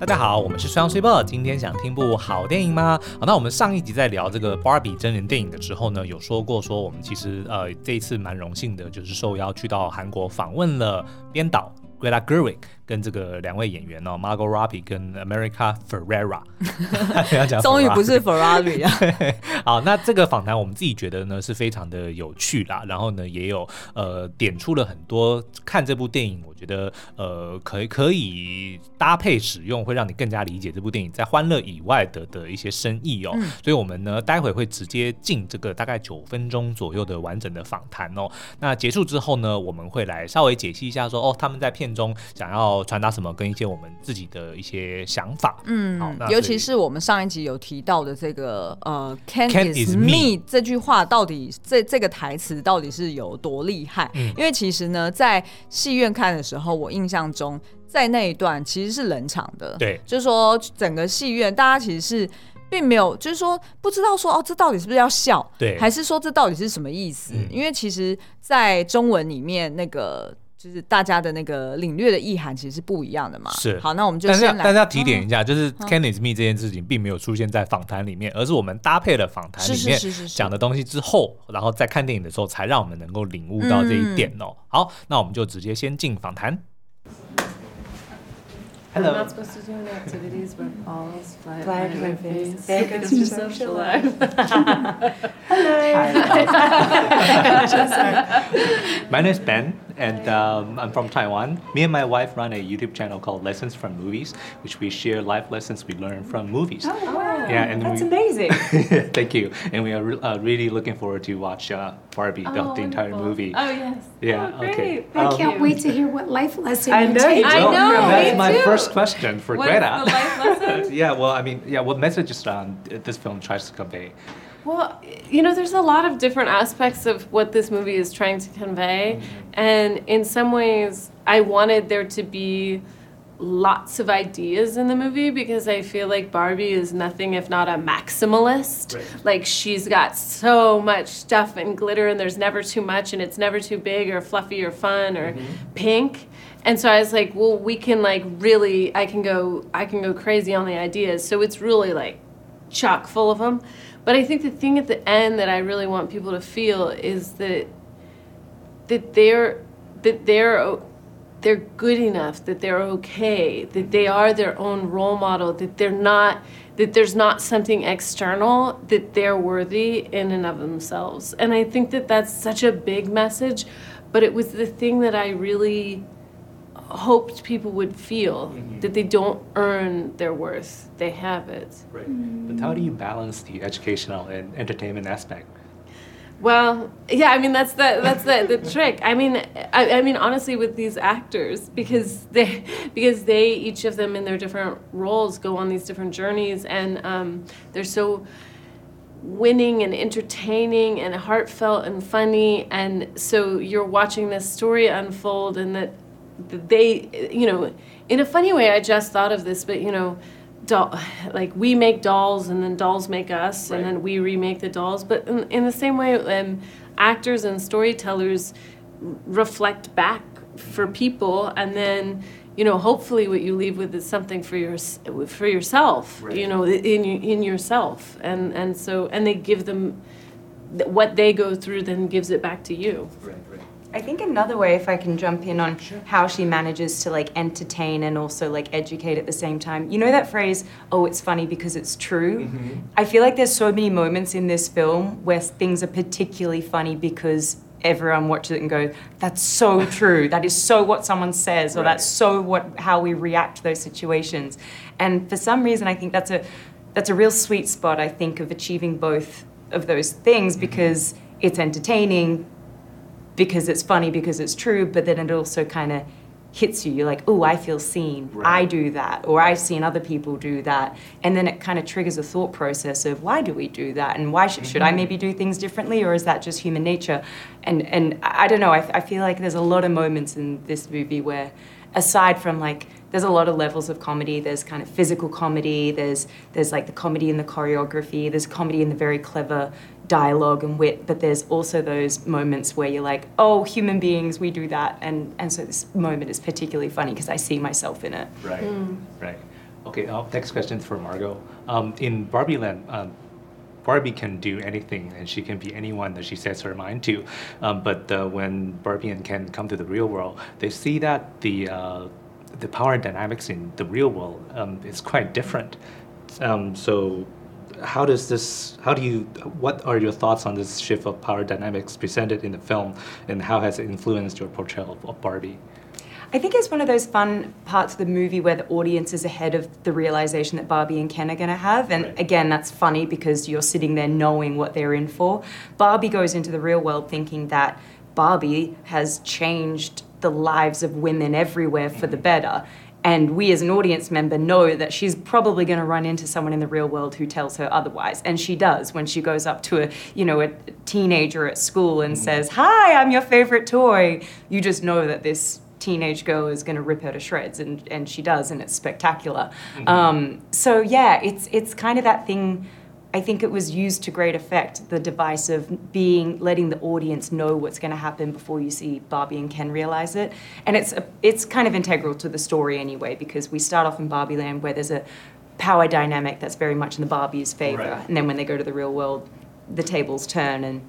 大家好，我们是双 super，今天想听部好电影吗？好，那我们上一集在聊这个 Barbie 真人电影的时候呢，有说过说我们其实呃这一次蛮荣幸的，就是受邀去到韩国访问了编导 Greta Gerwig。跟这个两位演员哦，Margot Robbie 跟 America Ferrera，终于不是 Ferrari 啊。好，那这个访谈我们自己觉得呢是非常的有趣啦，然后呢也有呃点出了很多看这部电影，我觉得呃可以可以搭配使用，会让你更加理解这部电影在欢乐以外的的一些深意哦。嗯、所以我们呢待会会直接进这个大概九分钟左右的完整的访谈哦。那结束之后呢，我们会来稍微解析一下说哦他们在片中想要。传达什么跟一些我们自己的一些想法，嗯，好，尤其是我们上一集有提到的这个呃 “Can is me 这句话到底这这个台词到底是有多厉害？嗯，因为其实呢，在戏院看的时候，我印象中在那一段其实是冷场的，对，就是说整个戏院大家其实是并没有，就是说不知道说哦，这到底是不是要笑？对，还是说这到底是什么意思？嗯，因为其实，在中文里面那个。就是大家的那个领略的意涵其实是不一样的嘛。是。好，那我们就先来。但是要提点一下，嗯、就是 Ken is me 这件事情并没有出现在访谈里面，而是我们搭配了访谈里面讲的东西之后，然后在看电影的时候才让我们能够领悟到这一点哦。嗯、好，那我们就直接先进访谈。Hello. I'm not supposed to do any activities where balls fly, fly to my face. Because you're social life. Hello. my name is Ben, and um, I'm from Taiwan. Me and my wife run a YouTube channel called Lessons from Movies, which we share life lessons we learn from movies. Oh, wow. Yeah, and that's we, amazing. thank you. And we are re- uh, really looking forward to watch uh, Barbie, oh, the, the entire movie. Oh, yes. Yeah, oh, okay. I um, can't wait to hear what life lesson I know you I know. That's me my too. first question for What's Greta. the life lesson? yeah, well, I mean, yeah, what messages um, this film tries to convey? Well, you know, there's a lot of different aspects of what this movie is trying to convey. Mm-hmm. And in some ways, I wanted there to be lots of ideas in the movie because I feel like Barbie is nothing if not a maximalist. Right. Like she's got so much stuff and glitter and there's never too much and it's never too big or fluffy or fun or mm-hmm. pink. And so I was like, well, we can like really I can go I can go crazy on the ideas. So it's really like chock full of them. But I think the thing at the end that I really want people to feel is that that they're that they're they're good enough, that they're okay, that they are their own role model, that they're not that there's not something external that they're worthy in and of themselves. And I think that that's such a big message, but it was the thing that I really hoped people would feel mm-hmm. that they don't earn their worth, they have it. Right. Mm-hmm. But how do you balance the educational and entertainment aspect? Well, yeah, I mean that's the that's the, the trick. I mean, I, I mean honestly, with these actors, because they because they each of them in their different roles go on these different journeys, and um, they're so winning and entertaining and heartfelt and funny, and so you're watching this story unfold, and that they, you know, in a funny way, I just thought of this, but you know doll, like we make dolls and then dolls make us right. and then we remake the dolls. But in, in the same way, um, actors and storytellers reflect back for people and then you know hopefully what you leave with is something for your for yourself right. you know in in yourself and and so and they give them what they go through then gives it back to you right I think another way, if I can jump in on sure. how she manages to like entertain and also like educate at the same time. You know that phrase, oh, it's funny because it's true? Mm-hmm. I feel like there's so many moments in this film where things are particularly funny because everyone watches it and goes, that's so true. that is so what someone says, or right. that's so what how we react to those situations. And for some reason, I think that's a that's a real sweet spot. I think of achieving both of those things mm-hmm. because it's entertaining because it's funny because it's true, but then it also kind of hits you. You're like, oh, I feel seen. Right. I do that, or I've seen other people do that, and then it kind of triggers a thought process of why do we do that, and why should, mm-hmm. should I mm-hmm. maybe do things differently, or is that just human nature? And and I don't know. I, I feel like there's a lot of moments in this movie where, aside from like there's a lot of levels of comedy. There's kind of physical comedy. There's there's like the comedy in the choreography. There's comedy in the very clever dialogue and wit. But there's also those moments where you're like, oh, human beings, we do that, and and so this moment is particularly funny because I see myself in it. Right, mm. right. Okay, uh, next question for Margot. Um, in Barbie Land, um, Barbie can do anything and she can be anyone that she sets her mind to. Um, but uh, when Barbie and Ken come to the real world, they see that the uh, the power dynamics in the real world um, is quite different. Um, so how does this how do you what are your thoughts on this shift of power dynamics presented in the film and how has it influenced your portrayal of barbie I think it's one of those fun parts of the movie where the audience is ahead of the realization that Barbie and Ken are going to have. And right. again, that's funny because you're sitting there knowing what they're in for. Barbie goes into the real world thinking that Barbie has changed the lives of women everywhere for the mm-hmm. better. And we as an audience member know that she's probably going to run into someone in the real world who tells her otherwise. And she does when she goes up to a, you know, a teenager at school and mm. says, "Hi, I'm your favorite toy." You just know that this teenage girl is going to rip her to shreds, and, and she does, and it's spectacular. Mm-hmm. Um, so yeah, it's it's kind of that thing. I think it was used to great effect. The device of being letting the audience know what's going to happen before you see Barbie and Ken realize it, and it's a, it's kind of integral to the story anyway because we start off in Barbie Land where there's a power dynamic that's very much in the Barbie's favor, right. and then when they go to the real world, the tables turn and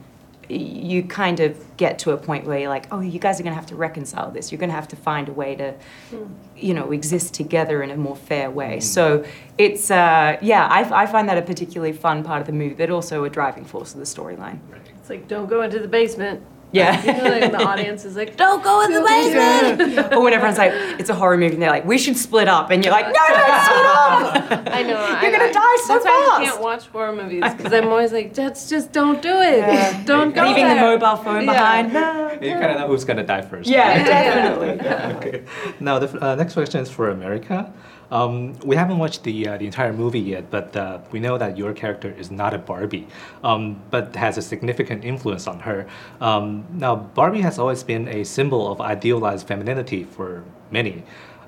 you kind of get to a point where you're like, oh, you guys are going to have to reconcile this. You're going to have to find a way to, mm. you know, exist together in a more fair way. Mm. So it's, uh, yeah, I, I, find that a particularly fun part of the movie, but also a driving force of the storyline. It's like, don't go into the basement. Yeah. You know, like the audience is like, don't go in the basement. Yeah. or when everyone's like, it's a horror movie, and they're like, we should split up. And you're like, no, don't split up. I know. You're going to die so that's fast. That's why I can't watch horror movies, because I'm always like, just, just don't do it. Yeah. Don't go Leaving there. the mobile phone behind. No. You kind of know who's going to die first. Yeah, definitely. okay. Now, the uh, next question is for America. Um, we haven't watched the uh, the entire movie yet, but uh, we know that your character is not a Barbie, um, but has a significant influence on her. Um, now, Barbie has always been a symbol of idealized femininity for many.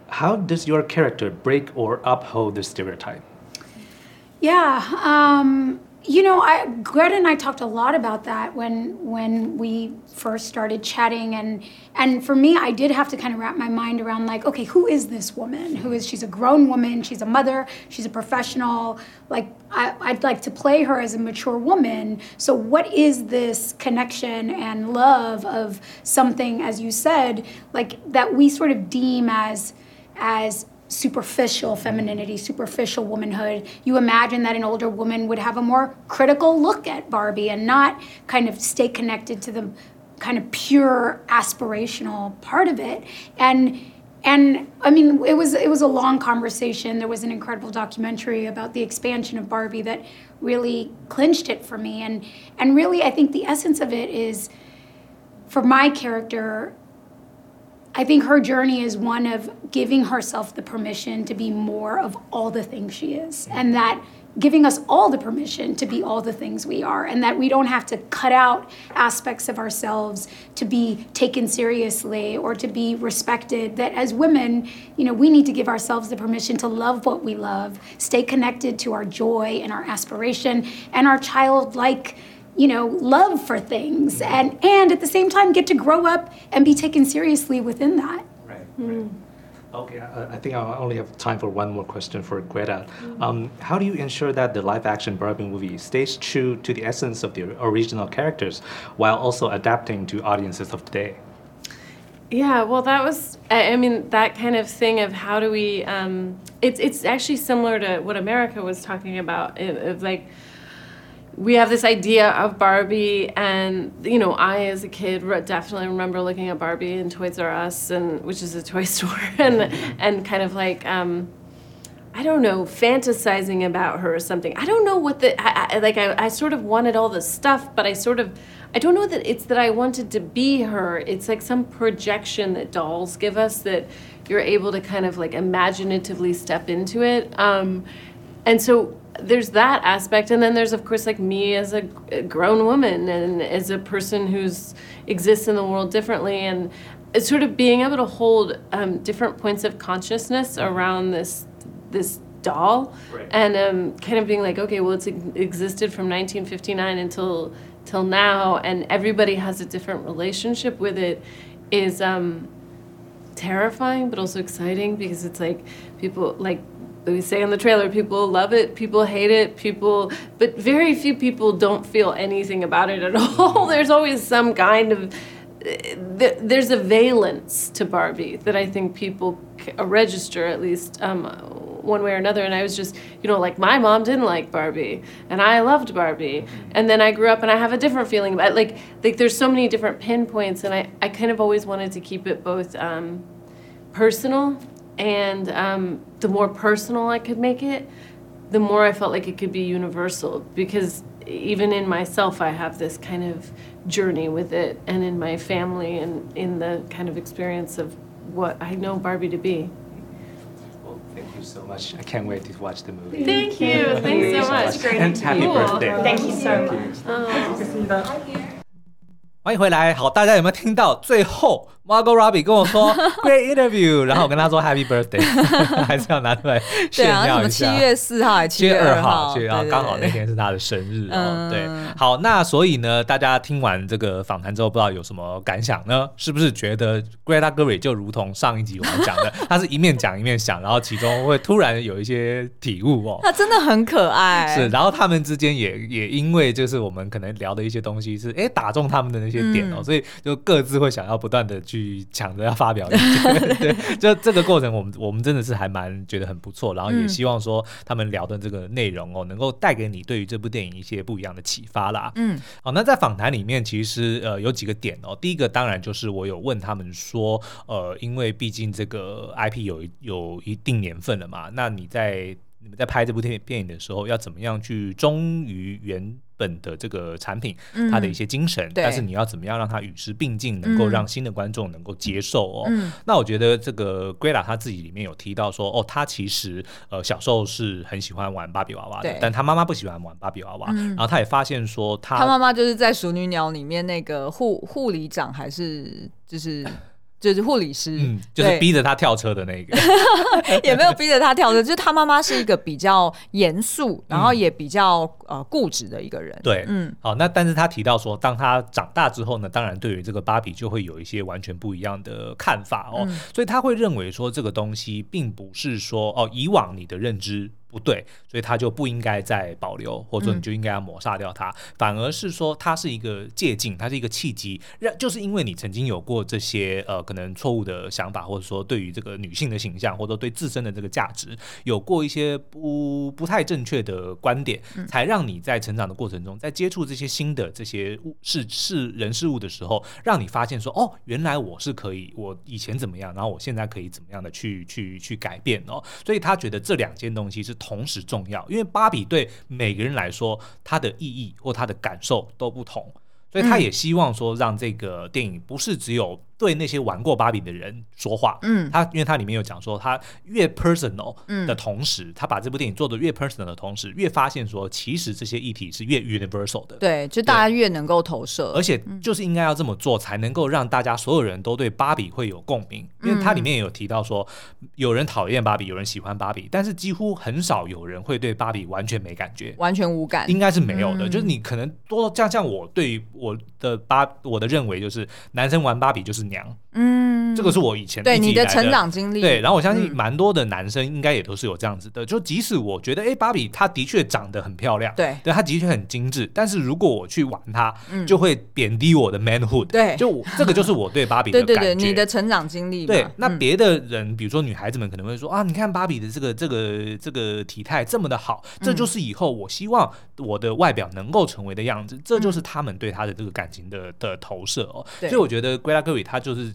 How does your character break or uphold this stereotype? Yeah, um, you know, I, Greta and I talked a lot about that when when we first started chatting, and and for me, I did have to kind of wrap my mind around like, okay, who is this woman? Who is she's a grown woman? She's a mother. She's a professional. Like, I, I'd like to play her as a mature woman. So, what is this connection and love of something, as you said, like that we sort of deem as as superficial femininity, superficial womanhood. You imagine that an older woman would have a more critical look at Barbie and not kind of stay connected to the kind of pure aspirational part of it. And and I mean, it was it was a long conversation. There was an incredible documentary about the expansion of Barbie that really clinched it for me. And and really, I think the essence of it is, for my character, I think her journey is one of giving herself the permission to be more of all the things she is, and that giving us all the permission to be all the things we are, and that we don't have to cut out aspects of ourselves to be taken seriously or to be respected. That as women, you know, we need to give ourselves the permission to love what we love, stay connected to our joy and our aspiration and our childlike you know love for things and and at the same time get to grow up and be taken seriously within that right, mm. right. Okay, I, I, think I only have time for one more question for Greta. Mm-hmm. Um, how do you ensure that the live action Barbie movie stays true to the essence of the original characters while also adapting to audiences of today? Yeah, well, that was, I mean, that kind of thing of how do we, um, it's, it's actually similar to what America was talking about, of like, we have this idea of Barbie, and you know, I as a kid definitely remember looking at Barbie in Toys R Us, and which is a toy store, and and kind of like. Um, I don't know, fantasizing about her or something. I don't know what the I, I, like. I, I sort of wanted all the stuff, but I sort of I don't know that it's that I wanted to be her. It's like some projection that dolls give us that you're able to kind of like imaginatively step into it. Um, and so there's that aspect and then there's of course like me as a, grown woman and as a person who's exists in the world differently and it's sort of being able to hold um, different points of consciousness around this this doll right. and um, kind of being like okay well it's existed from 1959 until till now and everybody has a different relationship with it is um, terrifying but also exciting because it's like people like we say in the trailer, people love it, people hate it, people, but very few people don't feel anything about it at all. There's always some kind of, there's a valence to Barbie that I think people register at least um, one way or another. And I was just, you know, like my mom didn't like Barbie, and I loved Barbie, and then I grew up and I have a different feeling about it. like like there's so many different pinpoints, and I I kind of always wanted to keep it both um, personal and um, the more personal I could make it, the more I felt like it could be universal. Because even in myself, I have this kind of journey with it, and in my family, and in the kind of experience of what I know Barbie to be. Well, thank you so much. I can't wait to watch the movie. Thank, thank you. Thank Thanks so much. Great and happy cool. birthday. Thank you so much. Oh. 欢迎回来，好，大家有没有听到最后 ？Margot Robbie 跟我说 Great interview，然后我跟他说 Happy birthday，还是要拿出来 炫耀一下。七月四号还是七月二号？七月二号，刚好那天是他的生日哦。对，好，那所以呢，大家听完这个访谈之后，不知道有什么感想呢？是不是觉得 Greta Gerwig 就如同上一集我们讲的，他是一面讲一面想，然后其中会突然有一些体悟哦。他真的很可爱。是，然后他们之间也也因为就是我们可能聊的一些东西是哎打中他们的那些点哦，嗯、所以就各自会想要不断的。去抢着要发表意见，对，就这个过程，我们我们真的是还蛮觉得很不错，然后也希望说他们聊的这个内容哦，能够带给你对于这部电影一些不一样的启发啦。嗯，好，那在访谈里面，其实呃有几个点哦，第一个当然就是我有问他们说，呃，因为毕竟这个 IP 有有一定年份了嘛，那你在你们在拍这部电电影的时候，要怎么样去忠于原本的这个产品，它的一些精神，嗯、但是你要怎么样让它与时并进，能够让新的观众能够接受哦。嗯、那我觉得这个 Greta 他自己里面有提到说，哦，他其实呃小时候是很喜欢玩芭比娃娃的，但他妈妈不喜欢玩芭比娃娃，嗯、然后他也发现说他，他妈妈就是在《熟女鸟》里面那个护护理长，还是就是。就是护理师，嗯，就是逼着他跳车的那个，也没有逼着他跳车，就是他妈妈是一个比较严肃，然后也比较呃固执的一个人。对，嗯，好，那但是他提到说，当他长大之后呢，当然对于这个芭比就会有一些完全不一样的看法哦，嗯、所以他会认为说这个东西并不是说哦以往你的认知。不对，所以他就不应该再保留，或者说你就应该要抹杀掉它，嗯、反而是说它是一个借镜，它是一个契机，让就是因为你曾经有过这些呃可能错误的想法，或者说对于这个女性的形象，或者说对自身的这个价值有过一些不不太正确的观点，嗯、才让你在成长的过程中，在接触这些新的这些物事事人事物的时候，让你发现说哦，原来我是可以，我以前怎么样，然后我现在可以怎么样的去去去改变哦，所以他觉得这两件东西是。同时重要，因为芭比对每个人来说，它的意义或它的感受都不同，所以他也希望说，让这个电影不是只有。对那些玩过芭比的人说话，嗯，他因为他里面有讲说，他越 personal 的同时，嗯、他把这部电影做的越 personal 的同时，越发现说，其实这些议题是越 universal 的，对，就大家越能够投射，而且就是应该要这么做，才能够让大家所有人都对芭比会有共鸣，因为它里面也有提到说，有人讨厌芭比，有人喜欢芭比，但是几乎很少有人会对芭比完全没感觉，完全无感，应该是没有的，嗯、就是你可能多像像我对于我的芭我的认为就是男生玩芭比就是。娘，嗯，这个是我以前对你的成长经历，对，然后我相信蛮多的男生应该也都是有这样子的，就即使我觉得，哎，芭比她的确长得很漂亮，对，对，她的确很精致，但是如果我去玩它，就会贬低我的 manhood，对，就这个就是我对芭比的 感觉，对对对，你的成长经历，对，那别的人，比如说女孩子们可能会说啊，你看芭比的这个这个这个体态这么的好，这就是以后我希望我的外表能够成为的样子，这就是他们对她的这个感情的的投射哦，所以我觉得 Gerwig 她就是。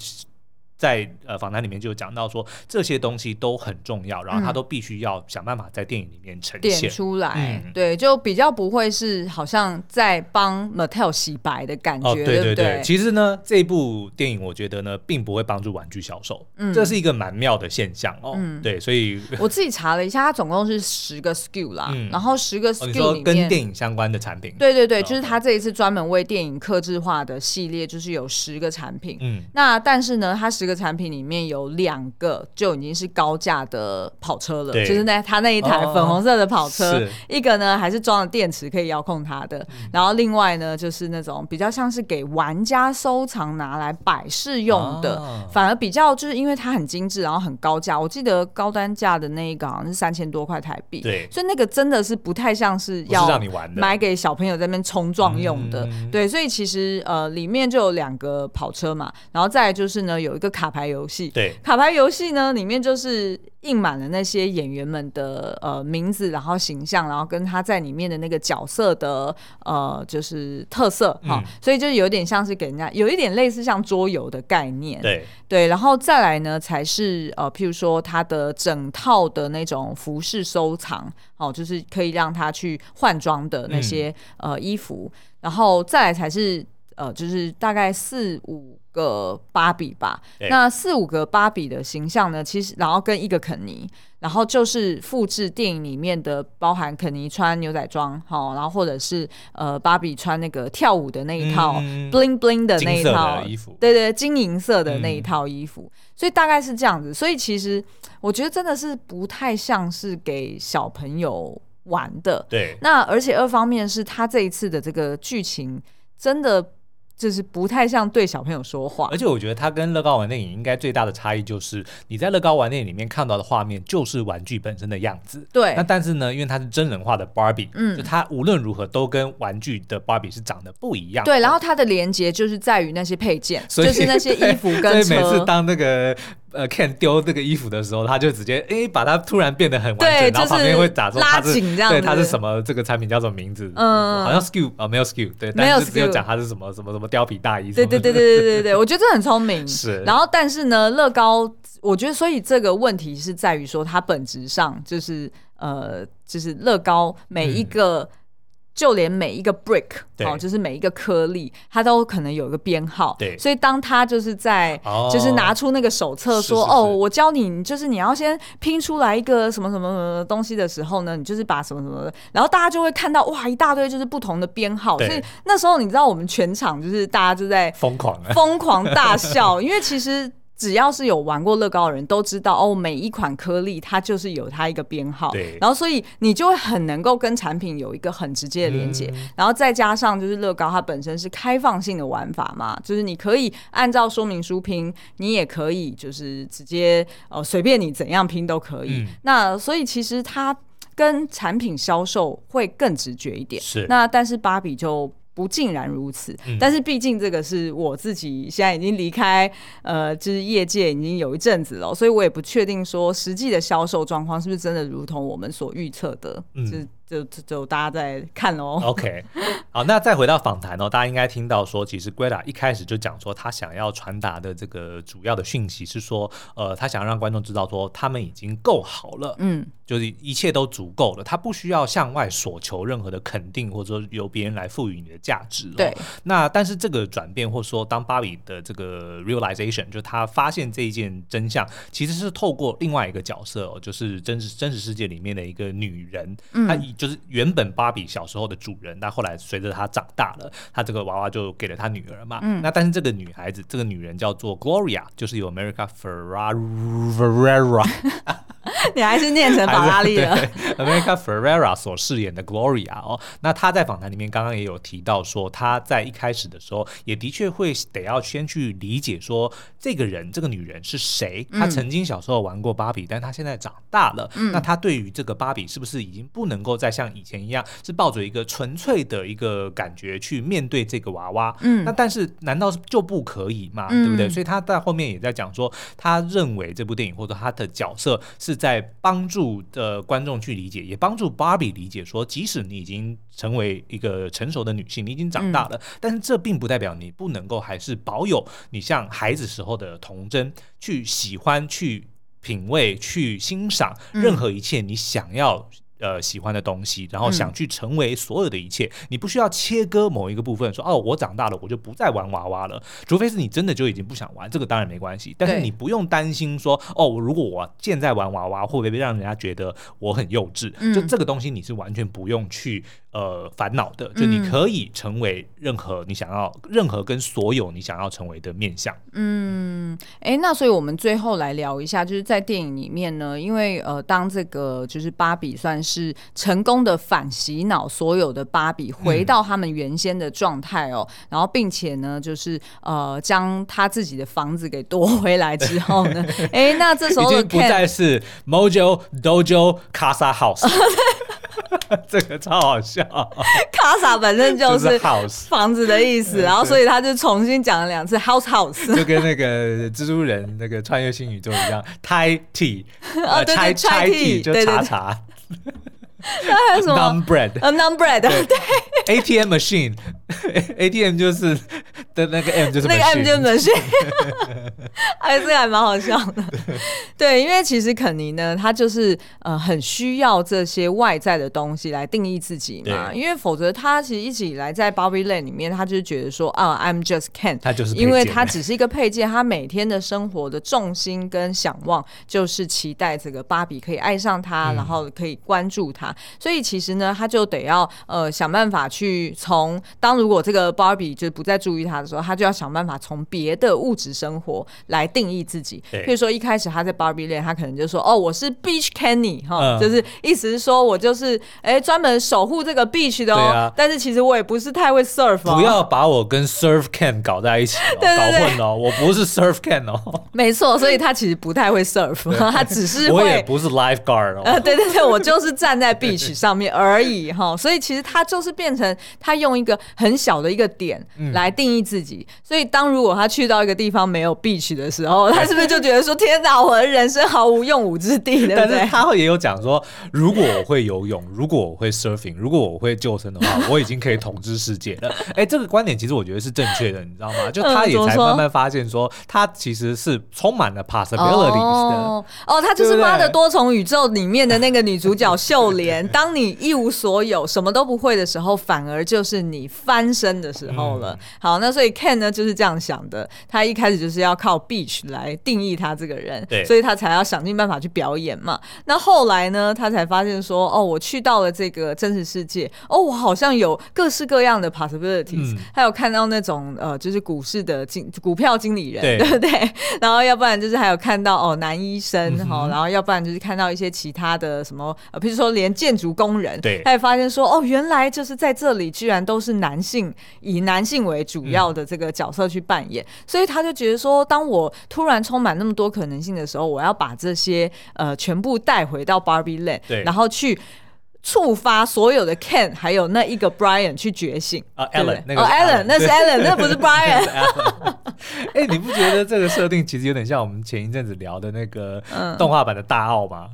在呃访谈里面就讲到说，这些东西都很重要，然后他都必须要想办法在电影里面呈现。出来。嗯、对，就比较不会是好像在帮 Mattel 洗白的感觉，哦、对对对。对？对，其实呢，这部电影我觉得呢，并不会帮助玩具销售，嗯、这是一个蛮妙的现象哦。嗯、对，所以 我自己查了一下，它总共是十个 SKU 啦，嗯、然后十个 SKU 里面、哦、跟电影相关的产品，对对对，就是他这一次专门为电影客制化的系列，就是有十个产品。嗯，那但是呢，它十十个产品里面有两个就已经是高价的跑车了，就是那他那一台粉红色的跑车，哦、一个呢还是装了电池可以遥控它的，嗯、然后另外呢就是那种比较像是给玩家收藏拿来摆饰用的，哦、反而比较就是因为它很精致，然后很高价，我记得高单价的那一个好像是三千多块台币，对，所以那个真的是不太像是要让你玩的，买给小朋友在那边冲撞用的，嗯、对，所以其实呃里面就有两个跑车嘛，然后再就是呢有一个卡牌游戏，对，卡牌游戏呢里面就是印满了那些演员们的呃名字，然后形象，然后跟他在里面的那个角色的呃就是特色哈，嗯、所以就是有点像是给人家有一点类似像桌游的概念，对。对，然后再来呢才是呃譬如说他的整套的那种服饰收藏，哦，就是可以让他去换装的那些、嗯、呃衣服，然后再来才是。呃，就是大概四五个芭比吧。那四五个芭比的形象呢，其实然后跟一个肯尼，然后就是复制电影里面的，包含肯尼穿牛仔装，好，然后或者是呃芭比穿那个跳舞的那一套、嗯、bling bling 的那一套衣服，对对，金银色的那一套衣服。嗯、所以大概是这样子。所以其实我觉得真的是不太像是给小朋友玩的。对。那而且二方面是他这一次的这个剧情真的。就是不太像对小朋友说话，而且我觉得它跟乐高玩电影应该最大的差异就是，你在乐高玩电影里面看到的画面就是玩具本身的样子。对。那但是呢，因为它是真人化的芭比，嗯，就它无论如何都跟玩具的芭比是长得不一样。对，然后它的连接就是在于那些配件，就是那些衣服跟车。所以每次当那个。呃，Ken 丢这个衣服的时候，他就直接诶、欸，把它突然变得很完整，对然后旁边会打出它是，对，它是什么？这个产品叫什么名字？嗯，好像 SKU 啊，没有 SKU，对，没有是只有讲它是什么什么什么貂皮大衣。对对对对对对对，我觉得这很聪明。是，然后但是呢，乐高，我觉得所以这个问题是在于说，它本质上就是呃，就是乐高每一个。嗯就连每一个 brick，哦，就是每一个颗粒，它都可能有一个编号。对，所以当他就是在，哦、就是拿出那个手册说，是是是哦，我教你，就是你要先拼出来一个什么什么什么东西的时候呢，你就是把什么什么的，然后大家就会看到哇，一大堆就是不同的编号。所以那时候你知道，我们全场就是大家就在疯狂疯狂大笑，因为其实。只要是有玩过乐高的人都知道哦，每一款颗粒它就是有它一个编号，对，然后所以你就会很能够跟产品有一个很直接的连接，嗯、然后再加上就是乐高它本身是开放性的玩法嘛，就是你可以按照说明书拼，你也可以就是直接呃随便你怎样拼都可以。嗯、那所以其实它跟产品销售会更直觉一点，是。那但是芭比就。不尽然如此，嗯、但是毕竟这个是我自己现在已经离开，呃，就是业界已经有一阵子了，所以我也不确定说实际的销售状况是不是真的如同我们所预测的，嗯。就就就大家在看哦。OK，好，那再回到访谈哦，大家应该听到说，其实 Greta 一开始就讲说，他想要传达的这个主要的讯息是说，呃，他想要让观众知道说，他们已经够好了，嗯，就是一切都足够了，他不需要向外索求任何的肯定，或者说由别人来赋予你的价值。对。那但是这个转变，或者说当芭比的这个 realization，就他发现这一件真相，其实是透过另外一个角色哦，就是真实真实世界里面的一个女人，嗯，她以就是原本芭比小时候的主人，但后来随着她长大了，她这个娃娃就给了她女儿嘛。嗯，那但是这个女孩子，这个女人叫做 Gloria，就是有 America Ferrera。你还是念成法拉利了。America Ferrera 所饰演的 Gloria 哦，那她在访谈里面刚刚也有提到说，她在一开始的时候也的确会得要先去理解说，这个人这个女人是谁。她曾经小时候玩过芭比，但她现在长大了，嗯、那她对于这个芭比是不是已经不能够再像以前一样，是抱着一个纯粹的一个感觉去面对这个娃娃？嗯，那但是难道就不可以吗？嗯、对不对？所以他在后面也在讲说，他认为这部电影或者他的角色是在帮助的观众去理解，也帮助芭比理解说，即使你已经成为一个成熟的女性，你已经长大了，嗯、但是这并不代表你不能够还是保有你像孩子时候的童真，去喜欢、去品味、去欣赏任何一切你想要呃喜欢的东西，然后想去成为所有的一切。嗯、你不需要切割某一个部分，说哦，我长大了，我就不再玩娃娃了。除非是你真的就已经不想玩，这个当然没关系。但是你不用担心说哦，如果我现在玩娃娃，会不会让人家觉得我很幼稚？嗯、就这个东西，你是完全不用去呃烦恼的。就你可以成为任何你想要，任何跟所有你想要成为的面相。嗯，哎，那所以我们最后来聊一下，就是在电影里面呢，因为呃，当这个就是芭比算是成功的反洗脑所有的芭比回到他们原先的状态哦，嗯、然后并且呢，就是呃，将他自己的房子给夺回来之后呢，哎，那这时候已经不再是 Mojo Dojo Casa House。这个超好笑，卡萨本身就是房子的意思，然后所以他就重新讲了两次 house house，就跟那个蜘蛛人那个穿越新宇宙一样 tea，呃，Thai Thai tea 就茶茶，那还有什么？Naan bread，呃，Naan bread，对，ATM machine，ATM 就是。 的那个 M 就是那个 M 就是门线，哎，这个还蛮好笑的。对，因为其实肯尼呢，他就是呃很需要这些外在的东西来定义自己嘛，因为否则他其实一直以来在 Barbie Land 里面，他就是觉得说啊，I'm just Ken，他就是因为他只是一个配件，他每天的生活的重心跟想望就是期待这个芭比可以爱上他，然后可以关注他，所以其实呢，他就得要呃想办法去从当如果这个芭比就不再注意他。说他就要想办法从别的物质生活来定义自己，比如说一开始他在 Barbie Land，他可能就说哦，我是 Beach Kenny 哈，就是意思是说我就是哎专门守护这个 beach 的哦，但是其实我也不是太会 surf，不要把我跟 Surf can 搞在一起，搞混哦，我不是 Surf can 哦，没错，所以他其实不太会 surf，他只是我也不是 lifeguard 哦，呃对对对，我就是站在 beach 上面而已哈，所以其实他就是变成他用一个很小的一个点来定义自己。自己，所以当如果他去到一个地方没有 beach 的时候，他是不是就觉得说：“天哪，我的人生毫无用武之地？”对不对？但是他也有讲说，如果我会游泳，如果我会 surfing，如果我会救生的话，我已经可以统治世界了。哎、欸，这个观点其实我觉得是正确的，你知道吗？就他也才慢慢发现说，他其实是充满了 possibilities 的。哦，哦，他就是《妈的多重宇宙》里面的那个女主角秀莲。当你一无所有、什么都不会的时候，反而就是你翻身的时候了。嗯、好，那所以。Ken 呢就是这样想的，他一开始就是要靠 Beach 来定义他这个人，对，所以他才要想尽办法去表演嘛。那后来呢，他才发现说，哦，我去到了这个真实世界，哦，我好像有各式各样的 possibilities，嗯，还有看到那种呃，就是股市的经股票经理人，对，对不对？然后要不然就是还有看到哦，男医生哈，嗯，然后要不然就是看到一些其他的什么，呃，比如说连建筑工人，对，他也发现说，哦，原来就是在这里居然都是男性，以男性为主要的。这个角色去扮演，所以他就觉得说，当我突然充满那么多可能性的时候，我要把这些呃全部带回到 Barbie Land，对，然后去触发所有的 Ken 还有那一个 Brian 去觉醒啊，Ellen，哦 Allen 那是 Allen 那不是 Brian。哎，你不觉得这个设定其实有点像我们前一阵子聊的那个动画版的大奥吗？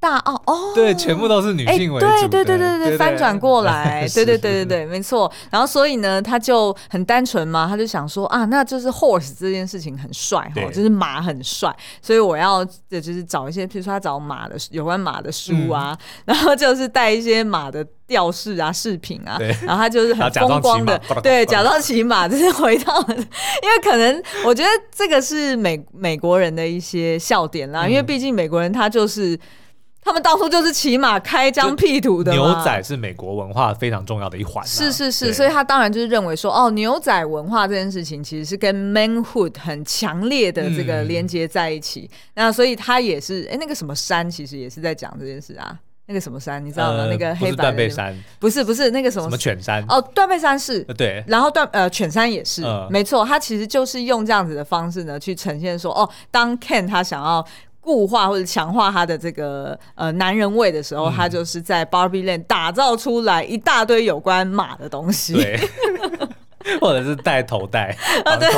大澳哦，对，全部都是女性为主，对对对对对，翻转过来，对对对对对，没错。然后所以呢，他就很单纯嘛，他就想说啊，那就是 horse 这件事情很帅哈，就是马很帅，所以我要就是找一些，譬如说他找马的有关马的书啊，然后就是带一些马的吊饰啊、饰品啊，然后他就是很风光的，对，假装骑马，就是回到，因为可能我觉得这个是美美国人的一些笑点啦，因为毕竟美国人他就是。他们当初就是骑马开疆辟土的。牛仔是美国文化非常重要的一环。是是是，所以他当然就是认为说，哦，牛仔文化这件事情其实是跟 manhood 很强烈的这个连接在一起。那所以他也是，哎，那个什么山其实也是在讲这件事啊。那个什么山你知道吗？那个黑白断背山不是不是那个什么什么犬山哦，断背山是对，然后断呃犬山也是没错，他其实就是用这样子的方式呢去呈现说，哦，当 Ken 他想要。固化或者强化他的这个呃男人味的时候，嗯、他就是在 Barbie Land 打造出来一大堆有关马的东西。对 或者是戴头带 啊，对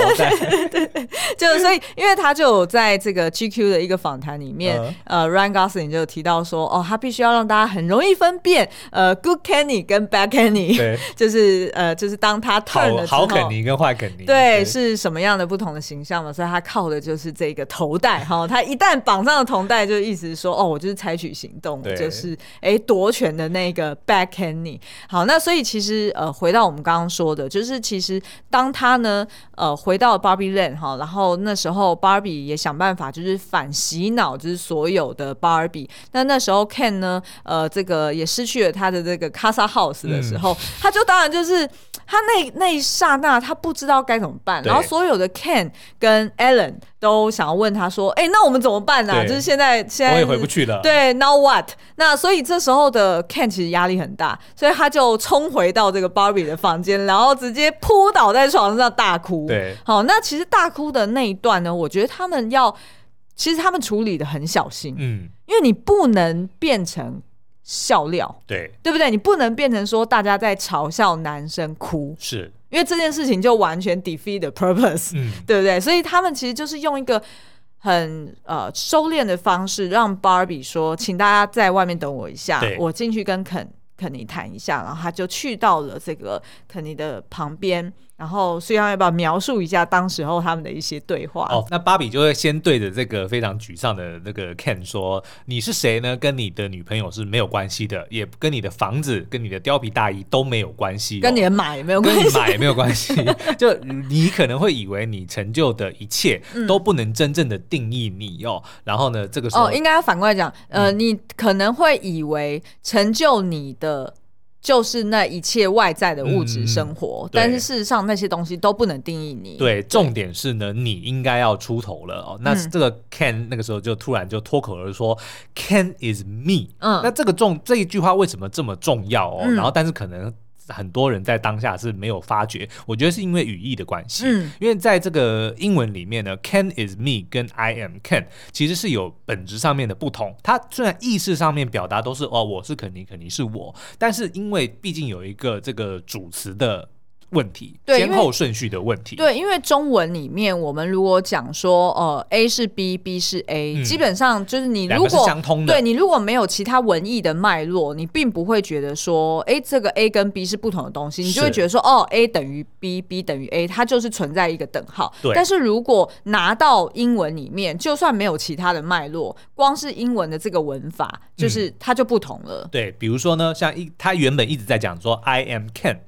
对对，就所以，因为他就有在这个 GQ 的一个访谈里面，呃，呃，Ryan Gosling 就提到说，哦，他必须要让大家很容易分辨，呃，Good Kenny 跟 Bad Kenny，对，就是呃，就是当他 turn 的时候，好肯尼跟坏肯尼，对，是什么样的不同的形象嘛？所以他靠的就是这个头带哈，他一旦绑上了头带，就意思是说，哦，我就是采取行动，就是哎夺权的那个 Bad Kenny。好，那所以其实呃，回到我们刚刚说的，就是其实当他呢，呃，回到 Barbie Land 哈，然后那时候 Barbie 也想办法就是反洗脑，就是所有的 Barbie。那那时候 Ken 呢，呃，这个也失去了他的这个 Casa House 的时候，嗯、他就当然就是他那那一刹那他不知道该怎么办，然后所有的 Ken 跟 Ellen 都想要问他说，哎、欸，那我们怎么办呢、啊？就是现在现在我也回不去了。对，Now what？那所以这时候的 Ken 其实压力很大，所以他就冲回到这个 Barbie 的房间，然后直接扑倒在床上大哭。对，好，那其实大哭的那一段呢，我觉得他们要，其实他们处理的很小心，嗯，因为你不能变成笑料，对，对不对？你不能变成说大家在嘲笑男生哭，是因为这件事情就完全 defeat the purpose，嗯，对不对？所以他们其实就是用一个很呃收敛的方式，让 Barbie 说，请大家在外面等我一下，我进去跟肯肯尼谈一下，然后他就去到了这个肯尼的旁边。然后，所以要不要描述一下当时候他们的一些对话？哦，那芭比就会先对着这个非常沮丧的那个 Ken 说：“你是谁呢？跟你的女朋友是没有关系的，也跟你的房子、跟你的貂皮大衣都没有关系，跟你的马也没有关系，跟你马也没有关系。就你可能会以为你成就的一切都不能真正的定义你哦。然后呢，这个时候哦，应该要反过来讲，呃，你可能会以为成就你的。”就是那一切外在的物质生活，嗯，但是事实上那些东西都不能定义你。对，重点是呢，你应该要出头了哦。那这个 Ken 那个时候就突然就脱口而说，嗯，Ken is me。嗯，那这个重这一句话为什么这么重要哦？嗯，然后，但是可能。很多人在当下是没有发觉，我觉得是因为语义的关系。嗯，因为在这个英文里面呢，can is me 跟 I am can 其实是有本质上面的不同。它虽然意识上面表达都是哦，我是肯尼，肯尼是我，但是因为毕竟有一个这个主词的。问题，先后顺序的问题。对，因为中文里面，我们如果讲说，呃，A 是 B，B 是 A，嗯，基本上就是你如果相通的，对你如果没有其他文艺的脉络，你并不会觉得说，哎，这个 A 跟 B 是不同的东西，你就会觉得说，哦，A 等于 B，B 等于 A，它就是存在一个等号。对。但是如果拿到英文里面，就算没有其他的脉络，光是英文的这个文法，就是它就不同了。嗯，对，比如说呢，像一，他原本一直在讲说，I am Ken。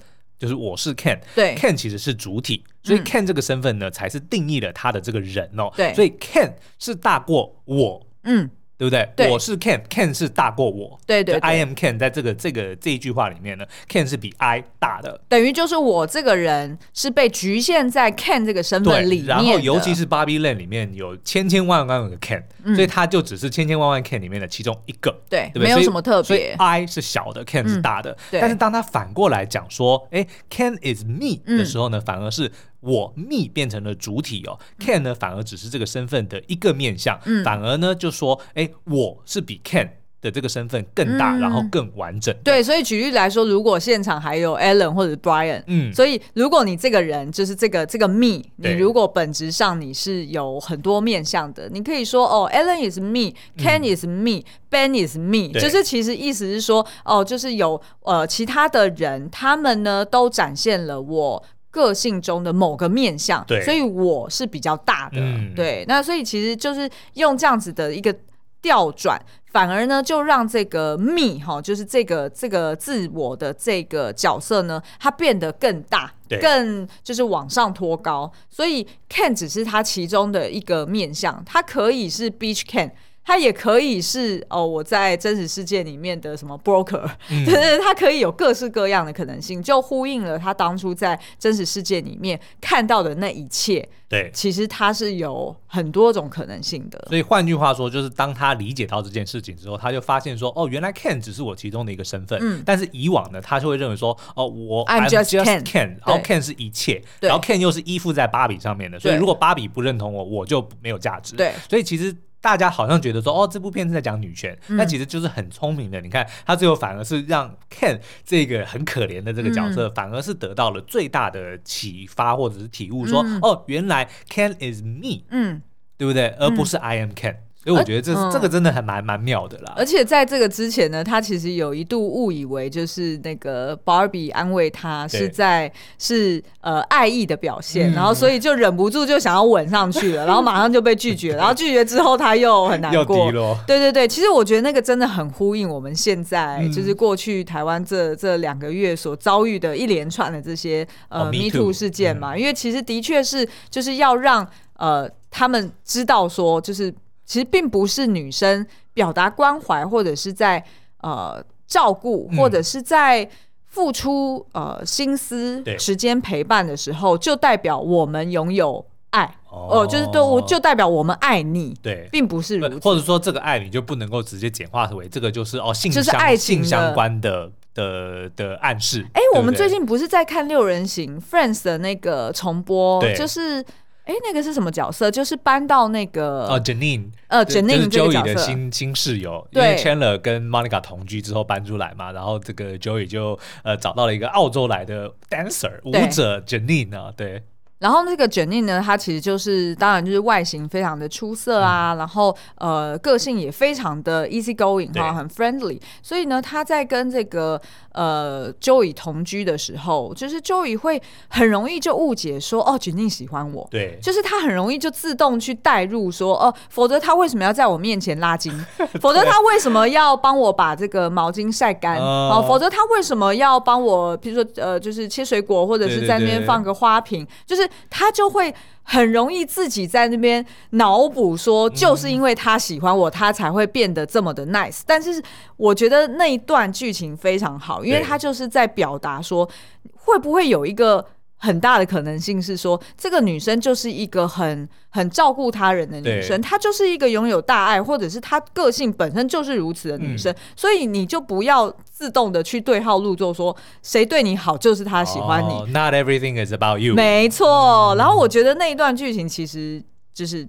就是我是 Ken，对，Ken 其实是主体，所以 Ken 这个身份呢，才是定义了他的这个人哦。对，所以 Ken 是大过我，嗯。对不对？对，我是 Ken，Ken 是大过我。对对，对，I am Ken，在这个这个这一句话里面呢，Ken 是比 I 大的。等于就是我这个人是被局限在 Ken 这个身份里面。然后尤其是 Barbie Land 里面有千千万万个 Ken，嗯，所以他就只是千千万万 Ken 里面的其中一个。对，对，没有什么特别。I 是小的，Ken 是大的。嗯，对。但是当他反过来讲说，哎，Ken is me 的时候呢，嗯，反而是。我 me 变成了主体哦，can 呢反而只是这个身份的一个面向，嗯、反而呢就说，哎，我是比 can 的这个身份更大，嗯、然后更完整。对，所以举例来说，如果现场还有 Alan 或者 Brian，嗯，所以如果你这个人就是这个这个 me，你如果本质上你是有很多面向的，你可以说哦，Alan is me，Ken、嗯、is me，Ben is me，就是其实意思是说，哦，就是有呃其他的人，他们呢都展现了我。个性中的某个面相，对，所以我是比较大的，嗯、对。那所以其实就是用这样子的一个调转，反而呢就让这个 me 哈，就是这个这个自我的这个角色呢，它变得更大，更就是往上托高。所以 can 只是它其中的一个面相，它可以是 Beach Ken。它也可以是哦，我在真实世界里面的什么 broker，就是、嗯、它可以有各式各样的可能性，就呼应了他当初在真实世界里面看到的那一切。对，其实它是有很多种可能性的。所以换句话说，就是当他理解到这件事情之后，他就发现说，哦，原来 Ken 只是我其中的一个身份。嗯。但是以往呢，他就会认为说，哦，我 I'm just Ken，, Ken 然后 Ken 是一切，然后 Ken 又是依附在芭比上面的，所以如果芭比不认同我，我就没有价值。对。所以其实。大家好像觉得说，哦，这部片是在讲女权，那、嗯、其实就是很聪明的。你看，他最后反而是让 Ken 这个很可怜的这个角色，嗯、反而是得到了最大的启发或者是体悟，说，嗯、哦，原来 Ken is me，嗯，对不对？而不是 I am Ken。所以我觉得这、嗯、这个真的还蛮蛮妙的啦。而且在这个之前呢，他其实有一度误以为就是那个 Barbie 安慰他是在是呃爱意的表现，然后所以就忍不住就想要吻上去了，然后马上就被拒绝，然后拒绝之后他又很难过。对对对，其实我觉得那个真的很呼应我们现在就是过去台湾这这两个月所遭遇的一连串的这些呃 Me Too 事件嘛，因为其实的确是就是要让呃他们知道说就是。其实并不是女生表达关怀，或者是在呃照顾，或者是在付出呃心思、时间陪伴的时候，就代表我们拥有爱哦、呃，就是都就代表我们爱你，对，并不是如此。或者说这个爱你就不能够直接简化为这个就是哦性就是爱情相关的的的暗示。哎、欸，我们最近不是在看六人行 Friends 的那个重播，就是。哎，那个是什么角色？就是搬到那个哦，Janine，呃，Janine 这个角色 Joey 的新新室友，因为 Chandler 跟 Monica 同居之后搬出来嘛，然后这个 Joey 就呃找到了一个澳洲来的 dancer 舞者 Janine 啊，对。然后那个 Janine 呢，他其实就是当然就是外形非常的出色啊，嗯、然后呃个性也非常的 easy going 哈，很 friendly，所以呢，他在跟这个呃 Joey 同居的时候，就是 Joey 会很容易就误解说哦 Janine 喜欢我，对，就是他很容易就自动去带入说哦，否则他为什么要在我面前拉筋？否则他为什么要帮我把这个毛巾晒干？哦、呃，否则他为什么要帮我，比如说呃，就是切水果或者是在那边放个花瓶，对对对就是。他就会很容易自己在那边脑补说，就是因为他喜欢我，他才会变得这么的 nice。但是我觉得那一段剧情非常好，因为他就是在表达说，会不会有一个。很大的可能性是说，这个女生就是一个很很照顾他人的女生，她就是一个拥有大爱，或者是她个性本身就是如此的女生，嗯、所以你就不要自动的去对号入座，说谁对你好就是他喜欢你。Oh, not everything is about you。没错，然后我觉得那一段剧情其实就是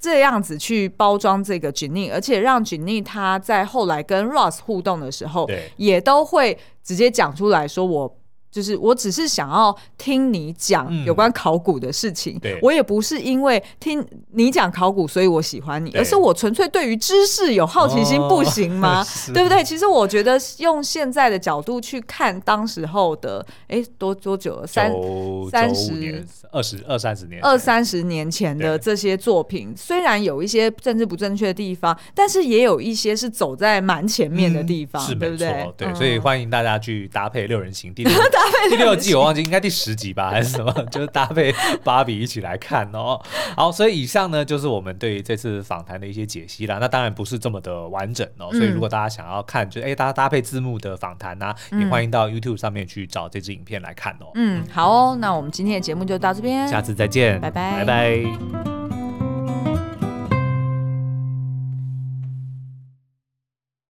这样子去包装这个 Janine，而且让 Janine 她在后来跟 Ross 互动的时候，也都会直接讲出来说我。就是我只是想要听你讲有关考古的事情，嗯、我也不是因为听你讲考古所以我喜欢你，而是我纯粹对于知识有好奇心，不行吗？哦、对不对？其实我觉得用现在的角度去看当时候的，哎，多多久了？三三十年、二十二三十年、二三十年前的这些作品，虽然有一些政治不正确的地方，但是也有一些是走在蛮前面的地方，嗯、对不对？对，所以欢迎大家去搭配六人行第六。第六季我忘记应该第十集吧还是什么，就是搭配芭比一起来看哦。好，所以以上呢就是我们对于这次访谈的一些解析啦。那当然不是这么的完整哦，所以如果大家想要看，就哎大家搭配字幕的访谈呐，也欢迎到 YouTube 上面去找这支影片来看哦。嗯，好哦，那我们今天的节目就到这边，下次再见，拜拜，拜拜。